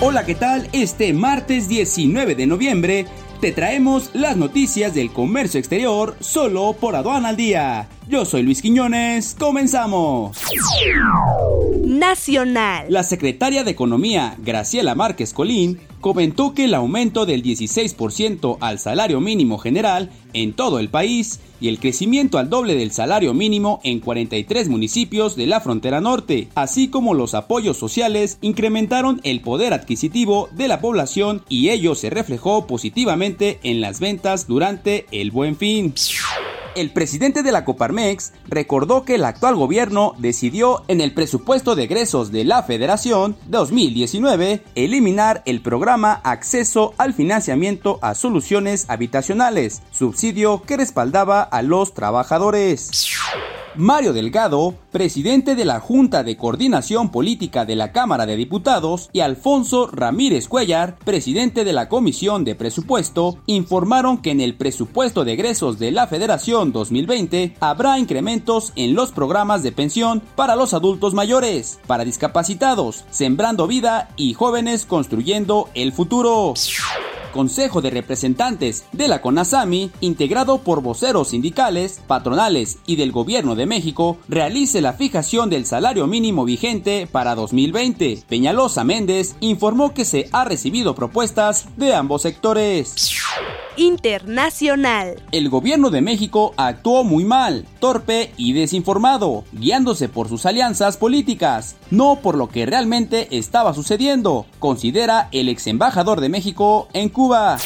Hola, ¿qué tal? Este martes 19 de noviembre te traemos las noticias del comercio exterior solo por Aduana al Día. Yo soy Luis Quiñones, comenzamos. Nacional. La secretaria de Economía, Graciela Márquez Colín, comentó que el aumento del 16% al salario mínimo general en todo el país y el crecimiento al doble del salario mínimo en 43 municipios de la frontera norte, así como los apoyos sociales, incrementaron el poder adquisitivo de la población y ello se reflejó positivamente en las ventas durante el buen fin. El presidente de la Coparmex recordó que el actual gobierno decidió en el presupuesto de egresos de la Federación 2019 eliminar el programa Acceso al Financiamiento a Soluciones Habitacionales, subsidio que respaldaba a los trabajadores. Mario Delgado, presidente de la Junta de Coordinación Política de la Cámara de Diputados, y Alfonso Ramírez Cuellar, presidente de la Comisión de Presupuesto, informaron que en el presupuesto de egresos de la Federación 2020 habrá incrementos en los programas de pensión para los adultos mayores, para discapacitados, sembrando vida y jóvenes construyendo el futuro. Consejo de Representantes de la CONASAMI, integrado por voceros sindicales, patronales y del Gobierno de México, realice la fijación del salario mínimo vigente para 2020. Peñalosa Méndez informó que se ha recibido propuestas de ambos sectores internacional. El gobierno de México actuó muy mal, torpe y desinformado, guiándose por sus alianzas políticas, no por lo que realmente estaba sucediendo, considera el ex embajador de México en Cuba.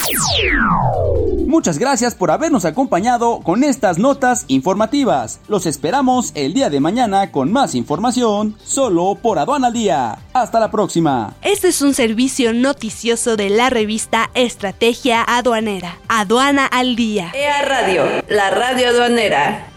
Muchas gracias por habernos acompañado con estas notas informativas. Los esperamos el día de mañana con más información solo por Aduana al Día. Hasta la próxima. Este es un servicio noticioso de la revista Estrategia Aduanera. Aduana al Día. EA Radio, la radio aduanera.